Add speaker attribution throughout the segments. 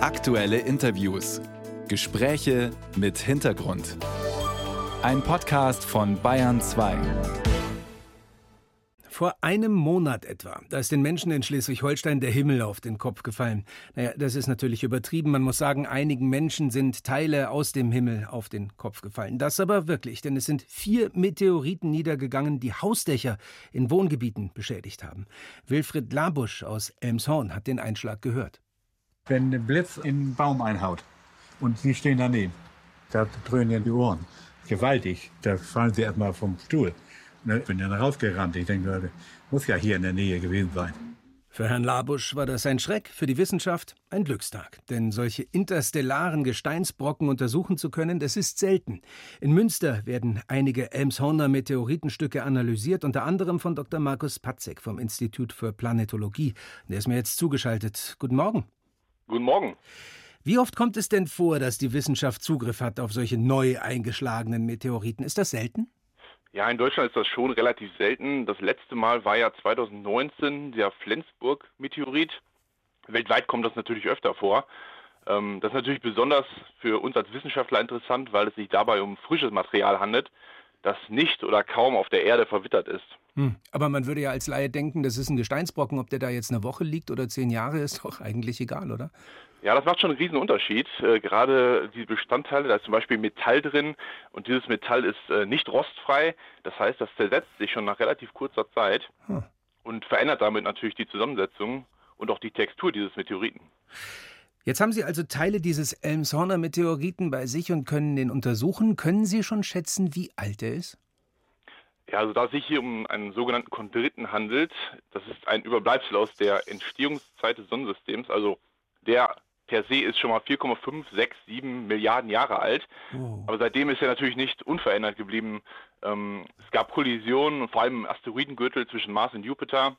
Speaker 1: Aktuelle Interviews. Gespräche mit Hintergrund. Ein Podcast von Bayern 2.
Speaker 2: Vor einem Monat etwa, da ist den Menschen in Schleswig-Holstein der Himmel auf den Kopf gefallen. Naja, das ist natürlich übertrieben. Man muss sagen, einigen Menschen sind Teile aus dem Himmel auf den Kopf gefallen. Das aber wirklich, denn es sind vier Meteoriten niedergegangen, die Hausdächer in Wohngebieten beschädigt haben. Wilfried Labusch aus Elmshorn hat den Einschlag gehört.
Speaker 3: Wenn ein Blitz in einen Baum einhaut und Sie stehen daneben, da dröhnen ja die Ohren. Gewaltig. Da fallen Sie erstmal vom Stuhl. Ne, bin dann rausgerannt. Ich denke, muss ja hier in der Nähe gewesen sein.
Speaker 2: Für Herrn Labusch war das ein Schreck, für die Wissenschaft ein Glückstag. Denn solche interstellaren Gesteinsbrocken untersuchen zu können, das ist selten. In Münster werden einige Elmshorner Meteoritenstücke analysiert, unter anderem von Dr. Markus Patzek vom Institut für Planetologie. Der ist mir jetzt zugeschaltet. Guten Morgen.
Speaker 4: Guten Morgen.
Speaker 2: Wie oft kommt es denn vor, dass die Wissenschaft Zugriff hat auf solche neu eingeschlagenen Meteoriten? Ist das selten?
Speaker 4: Ja, in Deutschland ist das schon relativ selten. Das letzte Mal war ja 2019 der Flensburg-Meteorit. Weltweit kommt das natürlich öfter vor. Ähm, das ist natürlich besonders für uns als Wissenschaftler interessant, weil es sich dabei um frisches Material handelt, das nicht oder kaum auf der Erde verwittert ist.
Speaker 2: Hm. Aber man würde ja als Laie denken, das ist ein Gesteinsbrocken. Ob der da jetzt eine Woche liegt oder zehn Jahre, ist doch eigentlich egal, oder?
Speaker 4: Ja, das macht schon einen riesen Unterschied. Äh, gerade die Bestandteile, da ist zum Beispiel Metall drin und dieses Metall ist äh, nicht rostfrei. Das heißt, das zersetzt sich schon nach relativ kurzer Zeit hm. und verändert damit natürlich die Zusammensetzung und auch die Textur dieses Meteoriten.
Speaker 2: Jetzt haben Sie also Teile dieses Elmshorner Meteoriten bei sich und können den untersuchen. Können Sie schon schätzen, wie alt er ist?
Speaker 4: Ja, also da es sich hier um einen sogenannten Chondriten handelt, das ist ein Überbleibsel aus der Entstehungszeit des Sonnensystems, also der per se ist schon mal 4,567 Milliarden Jahre alt. Oh. Aber seitdem ist er natürlich nicht unverändert geblieben. Ähm, es gab Kollisionen, vor allem im Asteroidengürtel zwischen Mars und Jupiter,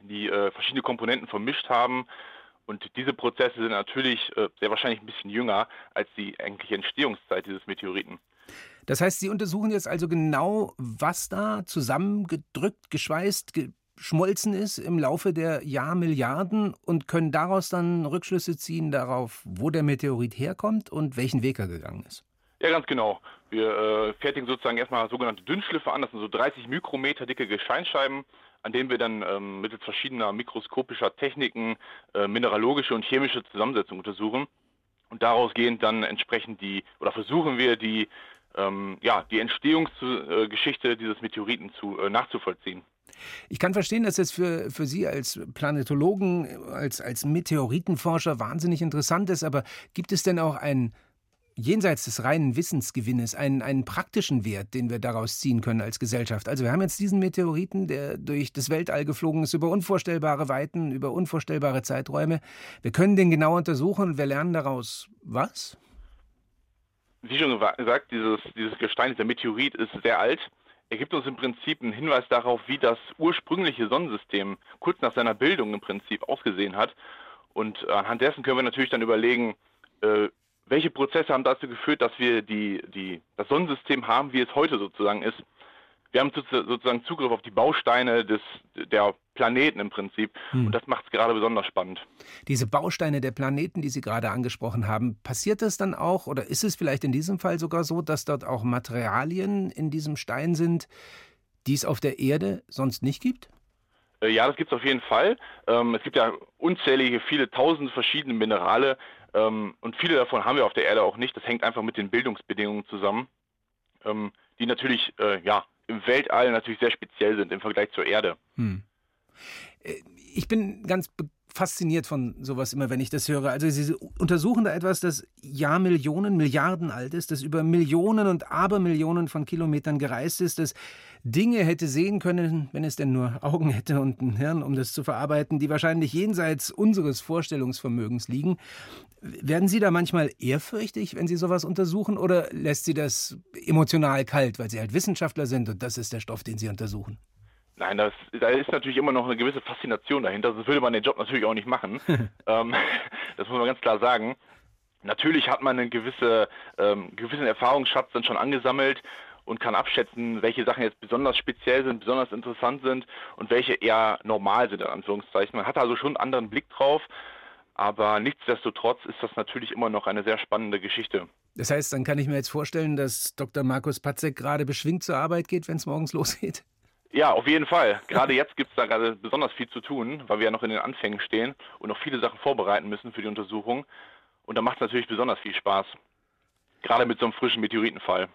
Speaker 4: die äh, verschiedene Komponenten vermischt haben. Und diese Prozesse sind natürlich äh, sehr wahrscheinlich ein bisschen jünger als die eigentliche Entstehungszeit dieses Meteoriten.
Speaker 2: Das heißt, Sie untersuchen jetzt also genau, was da zusammengedrückt, geschweißt, geschmolzen ist im Laufe der Jahrmilliarden und können daraus dann Rückschlüsse ziehen darauf, wo der Meteorit herkommt und welchen Weg er gegangen ist.
Speaker 4: Ja, ganz genau. Wir äh, fertigen sozusagen erstmal sogenannte Dünnschliffe an. Das sind so 30 Mikrometer dicke Gesteinsscheiben, an denen wir dann ähm, mittels verschiedener mikroskopischer Techniken äh, mineralogische und chemische Zusammensetzung untersuchen. Und daraus gehend dann entsprechend die, oder versuchen wir die, ähm, ja, die Entstehungsgeschichte dieses Meteoriten zu, äh, nachzuvollziehen.
Speaker 2: Ich kann verstehen, dass es für, für Sie als Planetologen, als, als Meteoritenforscher wahnsinnig interessant ist, aber gibt es denn auch ein, jenseits des reinen Wissensgewinnes einen, einen praktischen Wert, den wir daraus ziehen können als Gesellschaft? Also wir haben jetzt diesen Meteoriten, der durch das Weltall geflogen ist, über unvorstellbare Weiten, über unvorstellbare Zeiträume. Wir können den genau untersuchen und wir lernen daraus was?
Speaker 4: Wie schon gesagt, dieses, dieses Gestein, dieser Meteorit ist sehr alt. Er gibt uns im Prinzip einen Hinweis darauf, wie das ursprüngliche Sonnensystem kurz nach seiner Bildung im Prinzip ausgesehen hat. Und anhand dessen können wir natürlich dann überlegen, äh, welche Prozesse haben dazu geführt, dass wir die, die, das Sonnensystem haben, wie es heute sozusagen ist. Wir haben sozusagen Zugriff auf die Bausteine des, der Planeten im Prinzip. Hm. Und das macht es gerade besonders spannend.
Speaker 2: Diese Bausteine der Planeten, die Sie gerade angesprochen haben, passiert es dann auch oder ist es vielleicht in diesem Fall sogar so, dass dort auch Materialien in diesem Stein sind, die es auf der Erde sonst nicht gibt?
Speaker 4: Äh, ja, das gibt es auf jeden Fall. Ähm, es gibt ja unzählige, viele tausend verschiedene Minerale, und viele davon haben wir auf der Erde auch nicht. Das hängt einfach mit den Bildungsbedingungen zusammen, ähm, die natürlich äh, ja, im Weltall natürlich sehr speziell sind im Vergleich zur Erde. Hm.
Speaker 2: Äh, ich bin ganz fasziniert von sowas immer, wenn ich das höre. Also Sie untersuchen da etwas, das Jahrmillionen, Milliarden alt ist, das über Millionen und Abermillionen von Kilometern gereist ist, das Dinge hätte sehen können, wenn es denn nur Augen hätte und ein Hirn, um das zu verarbeiten, die wahrscheinlich jenseits unseres Vorstellungsvermögens liegen. Werden Sie da manchmal ehrfürchtig, wenn Sie sowas untersuchen, oder lässt Sie das emotional kalt, weil Sie halt Wissenschaftler sind und das ist der Stoff, den Sie untersuchen?
Speaker 4: Nein, das, da ist natürlich immer noch eine gewisse Faszination dahinter. Das würde man den Job natürlich auch nicht machen. ähm, das muss man ganz klar sagen. Natürlich hat man einen gewisse, ähm, gewissen Erfahrungsschatz dann schon angesammelt und kann abschätzen, welche Sachen jetzt besonders speziell sind, besonders interessant sind und welche eher normal sind, in Anführungszeichen. Man hat also schon einen anderen Blick drauf. Aber nichtsdestotrotz ist das natürlich immer noch eine sehr spannende Geschichte.
Speaker 2: Das heißt, dann kann ich mir jetzt vorstellen, dass Dr. Markus Patzek gerade beschwingt zur Arbeit geht, wenn es morgens losgeht?
Speaker 4: Ja, auf jeden Fall. Gerade jetzt gibt es da gerade besonders viel zu tun, weil wir ja noch in den Anfängen stehen und noch viele Sachen vorbereiten müssen für die Untersuchung. Und da macht es natürlich besonders viel Spaß. Gerade mit so einem frischen Meteoritenfall.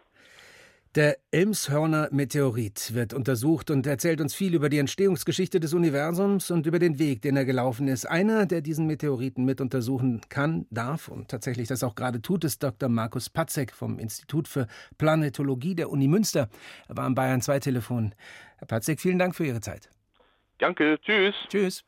Speaker 2: Der Elmshörner Meteorit wird untersucht und erzählt uns viel über die Entstehungsgeschichte des Universums und über den Weg, den er gelaufen ist. Einer, der diesen Meteoriten mit untersuchen kann, darf und tatsächlich das auch gerade tut, ist Dr. Markus Patzek vom Institut für Planetologie der Uni Münster. Er war am Bayern 2 Telefon. Herr Patzek, vielen Dank für Ihre Zeit.
Speaker 4: Danke, tschüss.
Speaker 2: Tschüss.